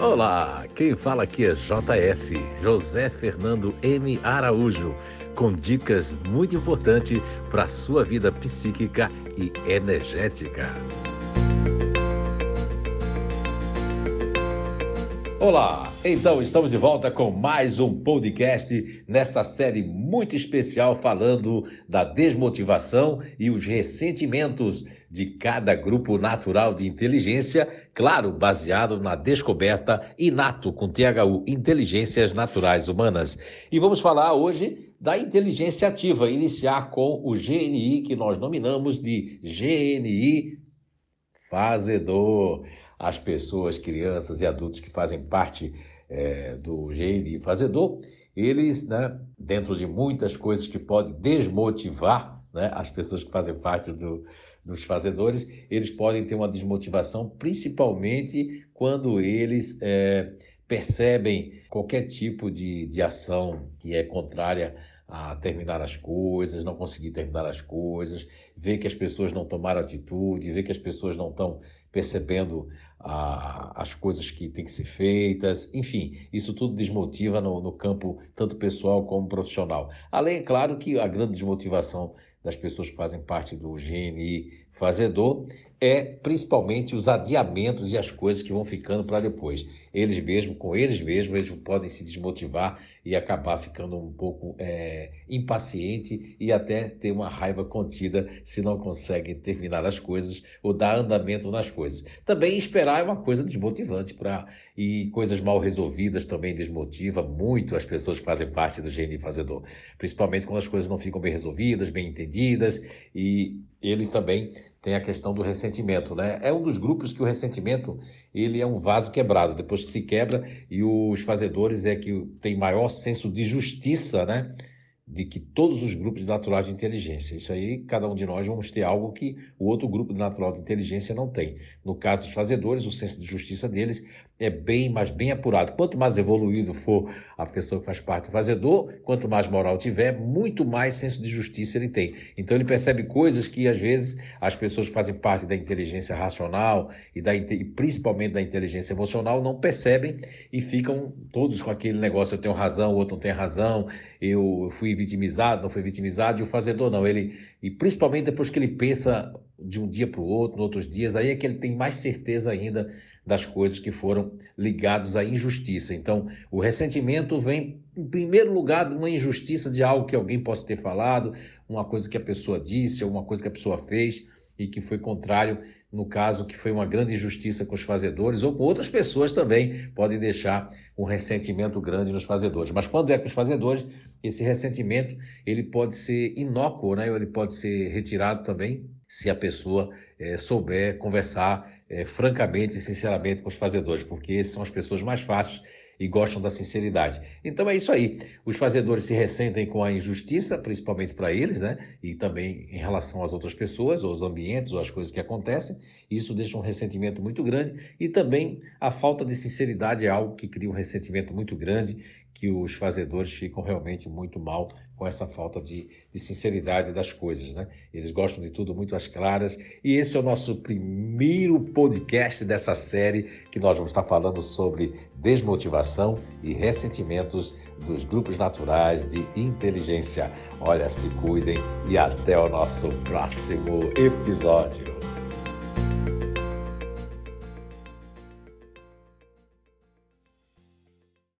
Olá, quem fala aqui é JF, José Fernando M. Araújo, com dicas muito importantes para a sua vida psíquica e energética. Olá, então estamos de volta com mais um podcast nessa série muito especial falando da desmotivação e os ressentimentos de cada grupo natural de inteligência, claro, baseado na descoberta inato com THU, Inteligências Naturais Humanas. E vamos falar hoje da inteligência ativa, iniciar com o GNI que nós nominamos de GNI fazedor as pessoas, crianças e adultos que fazem parte é, do GNI Fazedor, eles, né, dentro de muitas coisas que podem desmotivar né, as pessoas que fazem parte do, dos fazedores, eles podem ter uma desmotivação, principalmente quando eles é, percebem qualquer tipo de, de ação que é contrária a terminar as coisas, não conseguir terminar as coisas, ver que as pessoas não tomaram atitude, ver que as pessoas não estão percebendo a, as coisas que têm que ser feitas, enfim, isso tudo desmotiva no, no campo tanto pessoal como profissional. Além, é claro, que a grande desmotivação das pessoas que fazem parte do GNI Fazedor é principalmente os adiamentos e as coisas que vão ficando para depois. Eles mesmos, com eles mesmos, eles podem se desmotivar e acabar ficando um pouco é, impaciente e até ter uma raiva contida se não conseguem terminar as coisas ou dar andamento nas coisas. Também esperar é uma coisa desmotivante para e coisas mal resolvidas também desmotiva muito as pessoas que fazem parte do GNI Fazedor, principalmente quando as coisas não ficam bem resolvidas, bem entendidas e eles também têm a questão do ressentimento, né? É um dos grupos que o ressentimento ele é um vaso quebrado, depois que se quebra e os fazedores é que tem maior senso de justiça, né? De que todos os grupos naturais de inteligência. Isso aí, cada um de nós vamos ter algo que o outro grupo natural de inteligência não tem. No caso dos fazedores, o senso de justiça deles é bem, mas bem apurado. Quanto mais evoluído for a pessoa que faz parte do fazedor, quanto mais moral tiver, muito mais senso de justiça ele tem. Então ele percebe coisas que às vezes as pessoas que fazem parte da inteligência racional e, da, e principalmente da inteligência emocional não percebem e ficam todos com aquele negócio: eu tenho razão, o outro não tem razão, eu fui vitimizado, não fui vitimizado, e o fazedor não. Ele, e principalmente depois que ele pensa de um dia para o outro, em outros dias, aí é que ele tem mais certeza ainda das coisas que foram ligadas à injustiça. Então, o ressentimento vem, em primeiro lugar, de uma injustiça de algo que alguém possa ter falado, uma coisa que a pessoa disse, alguma coisa que a pessoa fez e que foi contrário, no caso, que foi uma grande injustiça com os fazedores, ou com outras pessoas também podem deixar um ressentimento grande nos fazedores. Mas quando é com os fazedores, esse ressentimento ele pode ser inócuo, né? ele pode ser retirado também se a pessoa é, souber conversar é, francamente e sinceramente com os fazedores, porque são as pessoas mais fáceis e gostam da sinceridade. Então é isso aí. Os fazedores se ressentem com a injustiça, principalmente para eles, né? E também em relação às outras pessoas, aos ambientes, ou às coisas que acontecem. Isso deixa um ressentimento muito grande. E também a falta de sinceridade é algo que cria um ressentimento muito grande que os fazedores ficam realmente muito mal com essa falta de, de, sinceridade das coisas, né? Eles gostam de tudo muito às claras. E esse é o nosso primeiro podcast dessa série que nós vamos estar falando sobre desmotivação e ressentimentos dos grupos naturais de inteligência. Olha, se cuidem e até o nosso próximo episódio.